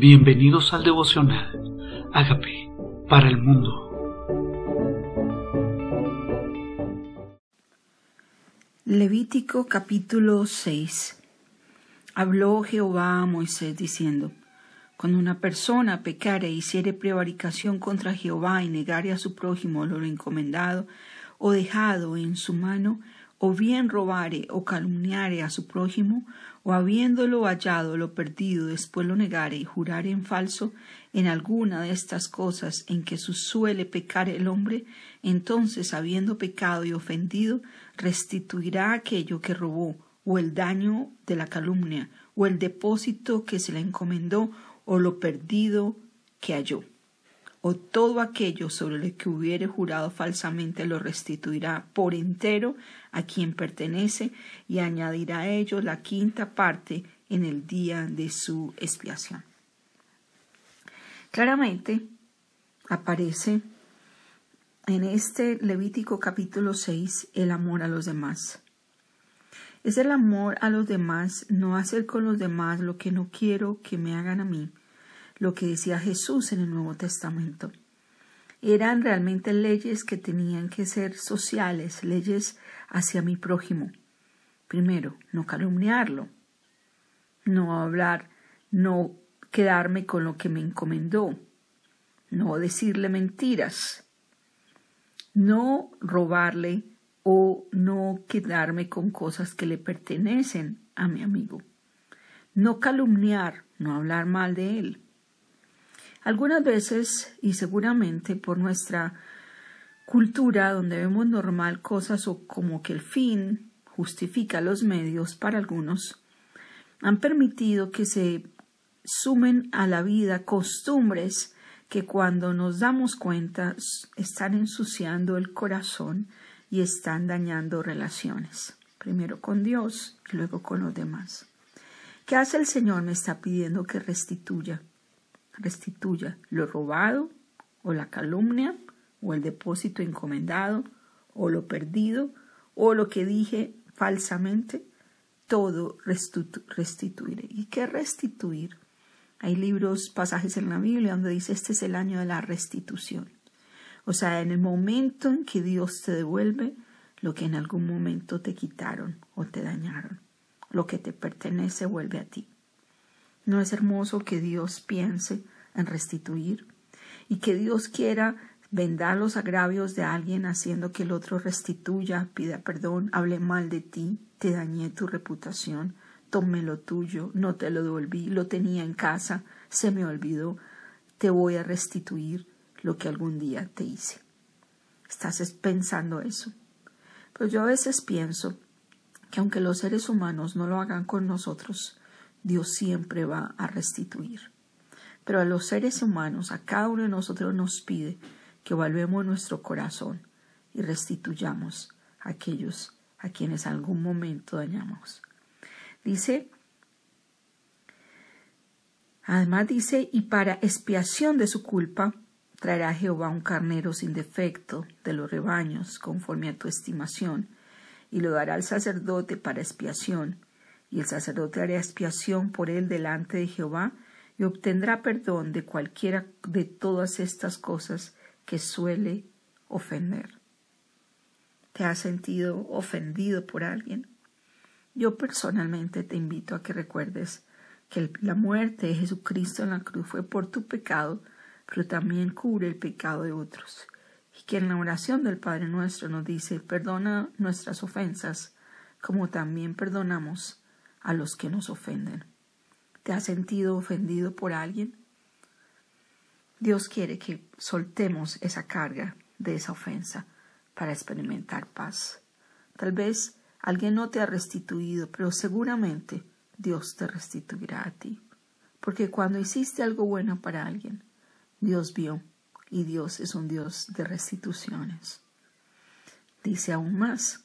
Bienvenidos al devocional. Hágame para el mundo. Levítico capítulo 6 Habló Jehová a Moisés diciendo, Cuando una persona pecare e hiciere prevaricación contra Jehová y negare a su prójimo lo encomendado o dejado en su mano, o bien robare o calumniare a su prójimo, o habiéndolo hallado lo perdido, después lo negare y jurare en falso en alguna de estas cosas en que suele pecar el hombre, entonces, habiendo pecado y ofendido, restituirá aquello que robó, o el daño de la calumnia, o el depósito que se le encomendó, o lo perdido que halló o todo aquello sobre lo que hubiere jurado falsamente lo restituirá por entero a quien pertenece y añadirá a ello la quinta parte en el día de su expiación. Claramente aparece en este Levítico capítulo 6 el amor a los demás. Es el amor a los demás, no hacer con los demás lo que no quiero que me hagan a mí, lo que decía Jesús en el Nuevo Testamento. Eran realmente leyes que tenían que ser sociales, leyes hacia mi prójimo. Primero, no calumniarlo, no hablar, no quedarme con lo que me encomendó, no decirle mentiras, no robarle o no quedarme con cosas que le pertenecen a mi amigo, no calumniar, no hablar mal de él, algunas veces, y seguramente por nuestra cultura, donde vemos normal cosas o como que el fin justifica los medios para algunos, han permitido que se sumen a la vida costumbres que cuando nos damos cuenta están ensuciando el corazón y están dañando relaciones, primero con Dios y luego con los demás. ¿Qué hace el Señor? Me está pidiendo que restituya restituya lo robado o la calumnia o el depósito encomendado o lo perdido o lo que dije falsamente, todo restituiré. ¿Y qué restituir? Hay libros, pasajes en la Biblia donde dice este es el año de la restitución. O sea, en el momento en que Dios te devuelve lo que en algún momento te quitaron o te dañaron. Lo que te pertenece vuelve a ti. ¿No es hermoso que Dios piense en restituir y que Dios quiera vendar los agravios de alguien haciendo que el otro restituya, pida perdón, hable mal de ti, te dañé tu reputación, tomé lo tuyo, no te lo devolví, lo tenía en casa, se me olvidó, te voy a restituir lo que algún día te hice. ¿Estás pensando eso? Pero yo a veces pienso que aunque los seres humanos no lo hagan con nosotros, Dios siempre va a restituir. Pero a los seres humanos, a cada uno de nosotros nos pide que volvemos nuestro corazón y restituyamos a aquellos a quienes algún momento dañamos. Dice, además dice, y para expiación de su culpa, traerá Jehová un carnero sin defecto de los rebaños, conforme a tu estimación, y lo dará al sacerdote para expiación, y el sacerdote hará expiación por él delante de Jehová, y obtendrá perdón de cualquiera de todas estas cosas que suele ofender. ¿Te has sentido ofendido por alguien? Yo personalmente te invito a que recuerdes que la muerte de Jesucristo en la cruz fue por tu pecado, pero también cubre el pecado de otros. Y que en la oración del Padre nuestro nos dice, perdona nuestras ofensas, como también perdonamos a los que nos ofenden. ¿Te has sentido ofendido por alguien? Dios quiere que soltemos esa carga de esa ofensa para experimentar paz. Tal vez alguien no te ha restituido, pero seguramente Dios te restituirá a ti. Porque cuando hiciste algo bueno para alguien, Dios vio y Dios es un Dios de restituciones. Dice aún más,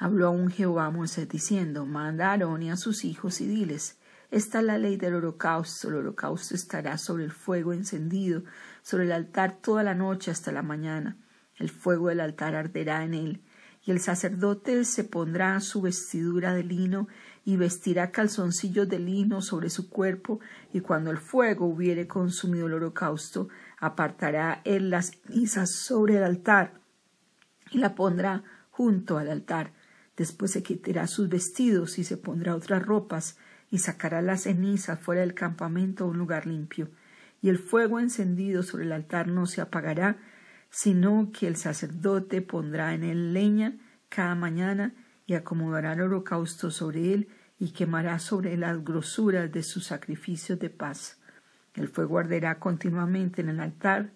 habló aún Jehová a Moisés diciendo, manda a Aarón y a sus hijos y diles, esta es la ley del holocausto. El holocausto estará sobre el fuego encendido, sobre el altar toda la noche hasta la mañana. El fuego del altar arderá en él. Y el sacerdote se pondrá su vestidura de lino y vestirá calzoncillos de lino sobre su cuerpo, y cuando el fuego hubiere consumido el holocausto, apartará él las cenizas sobre el altar y la pondrá junto al altar. Después se quitará sus vestidos y se pondrá otras ropas y sacará las cenizas fuera del campamento a un lugar limpio. Y el fuego encendido sobre el altar no se apagará, sino que el sacerdote pondrá en él leña cada mañana y acomodará el holocausto sobre él y quemará sobre él las grosuras de sus sacrificios de paz. El fuego arderá continuamente en el altar,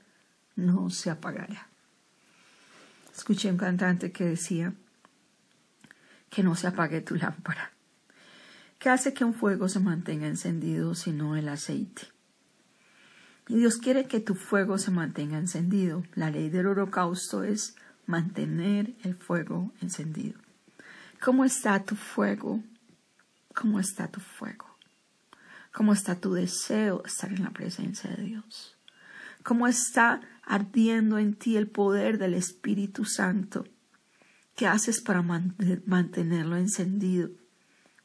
no se apagará. Escuché un cantante que decía que no se apague tu lámpara. ¿Qué hace que un fuego se mantenga encendido sino el aceite? Y Dios quiere que tu fuego se mantenga encendido. La ley del holocausto es mantener el fuego encendido. ¿Cómo está tu fuego? ¿Cómo está tu fuego? ¿Cómo está tu deseo de estar en la presencia de Dios? ¿Cómo está ardiendo en ti el poder del Espíritu Santo? ¿Qué haces para mantenerlo encendido?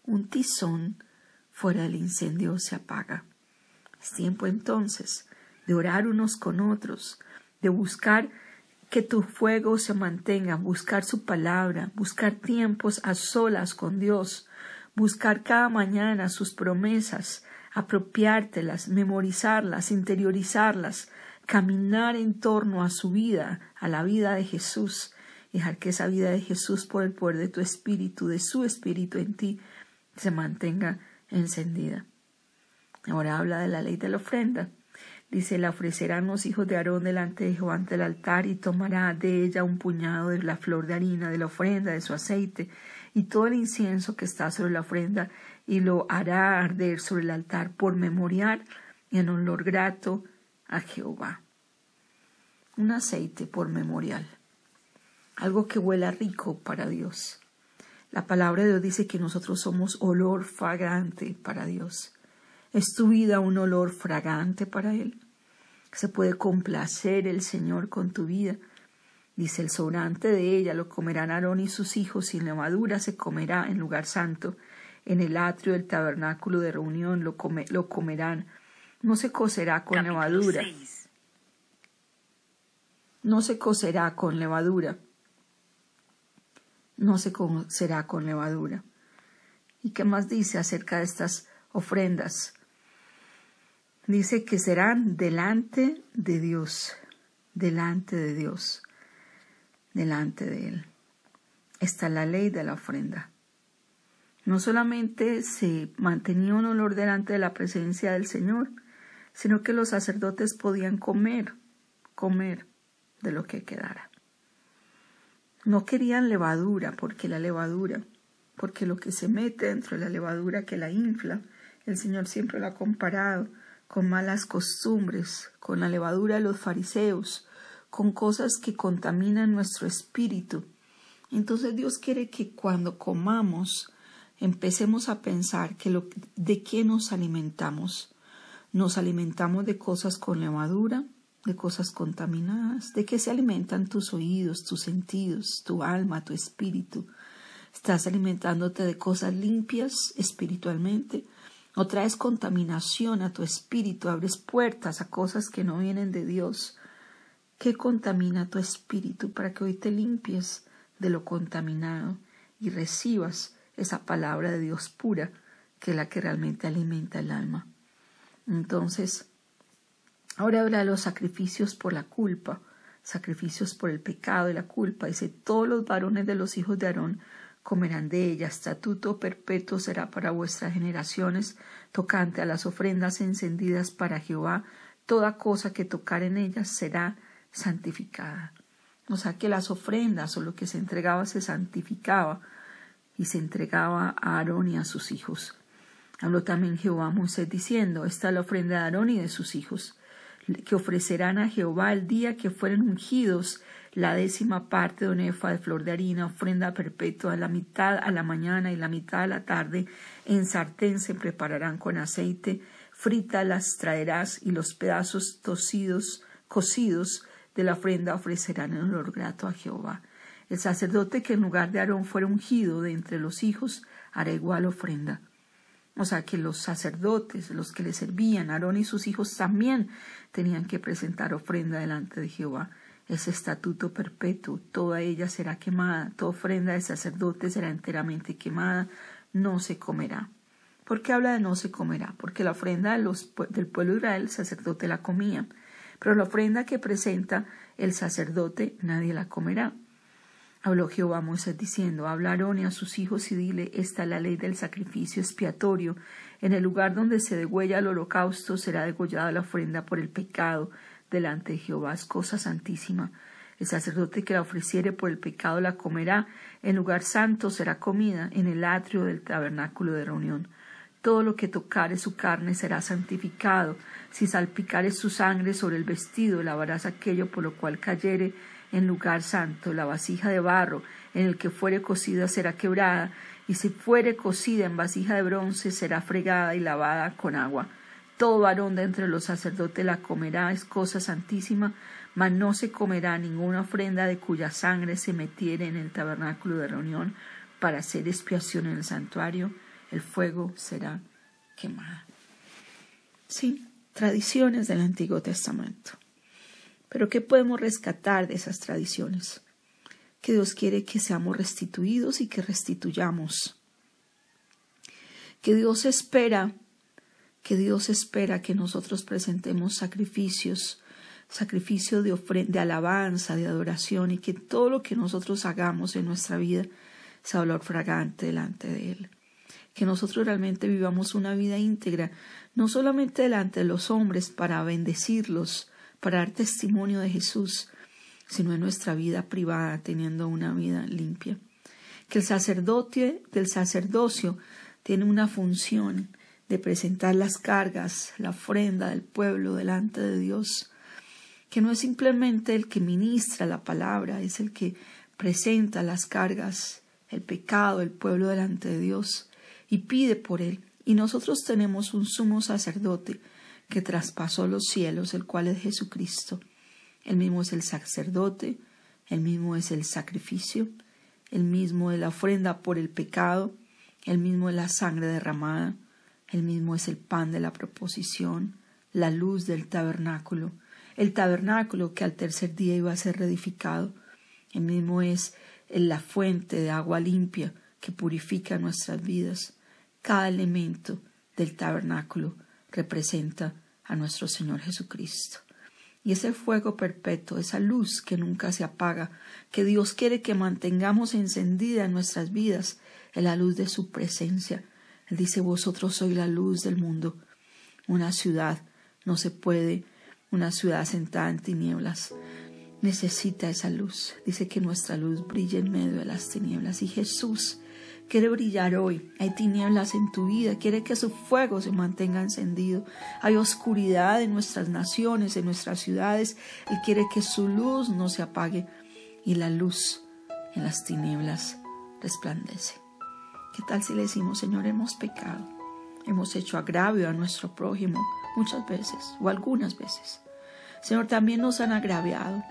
Un tizón fuera del incendio se apaga. Es tiempo entonces de orar unos con otros, de buscar que tu fuego se mantenga, buscar su palabra, buscar tiempos a solas con Dios, buscar cada mañana sus promesas, apropiártelas, memorizarlas, interiorizarlas, caminar en torno a su vida, a la vida de Jesús, dejar que esa vida de Jesús por el poder de tu espíritu, de su espíritu en ti, se mantenga encendida. Ahora habla de la ley de la ofrenda. Dice, la ofrecerán los hijos de Aarón delante de Jehová ante el altar y tomará de ella un puñado de la flor de harina, de la ofrenda, de su aceite y todo el incienso que está sobre la ofrenda y lo hará arder sobre el altar por memorial y en olor grato a Jehová. Un aceite por memorial, algo que huela rico para Dios. La palabra de Dios dice que nosotros somos olor fragante para Dios. ¿Es tu vida un olor fragante para Él? ¿Se puede complacer el Señor con tu vida? Dice el sobrante de ella lo comerán Aarón y sus hijos, en levadura se comerá en lugar santo. En el atrio del tabernáculo de reunión lo, lo comerán. No se cocerá con levadura. No se cocerá con levadura. No se cocerá con levadura. ¿Y qué más dice acerca de estas ofrendas? dice que serán delante de Dios, delante de Dios, delante de Él. Está la ley de la ofrenda. No solamente se mantenía un olor delante de la presencia del Señor, sino que los sacerdotes podían comer, comer de lo que quedara. No querían levadura, porque la levadura, porque lo que se mete dentro de la levadura que la infla, el Señor siempre lo ha comparado con malas costumbres, con la levadura de los fariseos, con cosas que contaminan nuestro espíritu. Entonces Dios quiere que cuando comamos empecemos a pensar que lo, de qué nos alimentamos. Nos alimentamos de cosas con levadura, de cosas contaminadas, de qué se alimentan tus oídos, tus sentidos, tu alma, tu espíritu. Estás alimentándote de cosas limpias espiritualmente o traes contaminación a tu espíritu, abres puertas a cosas que no vienen de Dios. ¿Qué contamina tu espíritu para que hoy te limpies de lo contaminado y recibas esa palabra de Dios pura, que es la que realmente alimenta el alma? Entonces, ahora habla de los sacrificios por la culpa, sacrificios por el pecado y la culpa. Dice, todos los varones de los hijos de Aarón comerán de ella. Estatuto perpetuo será para vuestras generaciones, tocante a las ofrendas encendidas para Jehová. Toda cosa que tocar en ellas será santificada. O sea que las ofrendas o lo que se entregaba se santificaba y se entregaba a Aarón y a sus hijos. Habló también Jehová a Moisés diciendo, esta es la ofrenda de Aarón y de sus hijos, que ofrecerán a Jehová el día que fueren ungidos la décima parte de una de flor de harina, ofrenda perpetua, la mitad a la mañana y la mitad a la tarde, en sartén se prepararán con aceite, frita las traerás y los pedazos tocidos, cocidos de la ofrenda ofrecerán en olor grato a Jehová. El sacerdote que en lugar de Aarón fuera ungido de entre los hijos, hará igual ofrenda. O sea que los sacerdotes, los que le servían, Aarón y sus hijos también tenían que presentar ofrenda delante de Jehová. Ese estatuto perpetuo, toda ella será quemada, toda ofrenda de sacerdote será enteramente quemada, no se comerá. ¿Por qué habla de no se comerá? Porque la ofrenda del pueblo de Israel, el sacerdote la comía, pero la ofrenda que presenta el sacerdote nadie la comerá. Habló Jehová a Moisés diciendo, habla Aarón y a sus hijos y dile, esta es la ley del sacrificio expiatorio. En el lugar donde se degüella el holocausto será degollada la ofrenda por el pecado delante de Jehová. Es cosa santísima. El sacerdote que la ofreciere por el pecado la comerá. En lugar santo será comida en el atrio del tabernáculo de reunión. Todo lo que tocare su carne será santificado. Si salpicare su sangre sobre el vestido, lavarás aquello por lo cual cayere en lugar santo, la vasija de barro en el que fuere cocida será quebrada, y si fuere cocida en vasija de bronce será fregada y lavada con agua. Todo varón de entre los sacerdotes la comerá, es cosa santísima, mas no se comerá ninguna ofrenda de cuya sangre se metiere en el tabernáculo de reunión para hacer expiación en el santuario, el fuego será quemado. Sí, tradiciones del Antiguo Testamento. Pero ¿qué podemos rescatar de esas tradiciones? Que Dios quiere que seamos restituidos y que restituyamos. Que Dios espera, que Dios espera que nosotros presentemos sacrificios, sacrificio de, de alabanza, de adoración y que todo lo que nosotros hagamos en nuestra vida sea olor fragante delante de Él. Que nosotros realmente vivamos una vida íntegra, no solamente delante de los hombres para bendecirlos, para dar testimonio de Jesús, sino en nuestra vida privada, teniendo una vida limpia. Que el sacerdote del sacerdocio tiene una función de presentar las cargas, la ofrenda del pueblo delante de Dios, que no es simplemente el que ministra la palabra, es el que presenta las cargas, el pecado del pueblo delante de Dios y pide por él. Y nosotros tenemos un sumo sacerdote que traspasó los cielos, el cual es Jesucristo. El mismo es el sacerdote, el mismo es el sacrificio, el mismo es la ofrenda por el pecado, el mismo es la sangre derramada, el mismo es el pan de la proposición, la luz del tabernáculo, el tabernáculo que al tercer día iba a ser reedificado, el mismo es la fuente de agua limpia que purifica nuestras vidas. Cada elemento del tabernáculo representa a nuestro Señor Jesucristo. Y ese fuego perpetuo, esa luz que nunca se apaga, que Dios quiere que mantengamos encendida en nuestras vidas, es la luz de su presencia. Él dice, vosotros sois la luz del mundo. Una ciudad no se puede, una ciudad sentada en tinieblas, necesita esa luz. Dice que nuestra luz brilla en medio de las tinieblas. Y Jesús quiere brillar hoy. Hay tinieblas en tu vida, quiere que su fuego se mantenga encendido. Hay oscuridad en nuestras naciones, en nuestras ciudades. Él quiere que su luz no se apague y la luz en las tinieblas resplandece. ¿Qué tal si le decimos, Señor, hemos pecado? Hemos hecho agravio a nuestro prójimo muchas veces o algunas veces. Señor, también nos han agraviado.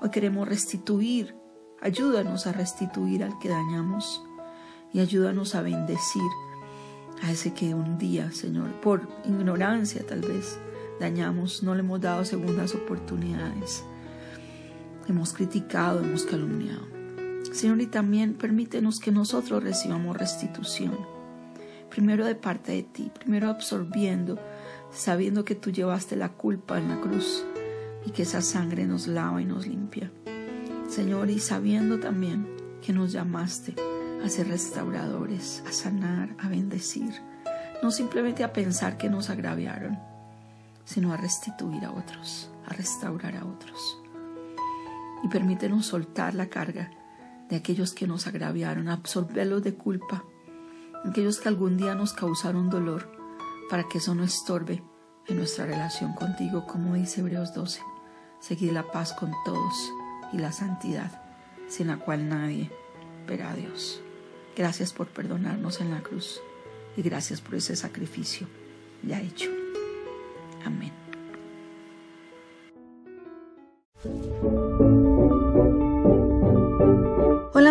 Hoy queremos restituir. Ayúdanos a restituir al que dañamos y ayúdanos a bendecir a ese que un día, Señor, por ignorancia tal vez dañamos, no le hemos dado segundas oportunidades, hemos criticado, hemos calumniado. Señor, y también permítenos que nosotros recibamos restitución, primero de parte de ti, primero absorbiendo, sabiendo que tú llevaste la culpa en la cruz y que esa sangre nos lava y nos limpia. Señor, y sabiendo también que nos llamaste a ser restauradores, a sanar, a bendecir, no simplemente a pensar que nos agraviaron, sino a restituir a otros, a restaurar a otros. Y permítenos soltar la carga de aquellos que nos agraviaron, absorberlos de culpa, aquellos que algún día nos causaron dolor, para que eso no estorbe en nuestra relación contigo, como dice Hebreos 12. Seguir la paz con todos y la santidad, sin la cual nadie verá a Dios. Gracias por perdonarnos en la cruz y gracias por ese sacrificio ya hecho. Amén.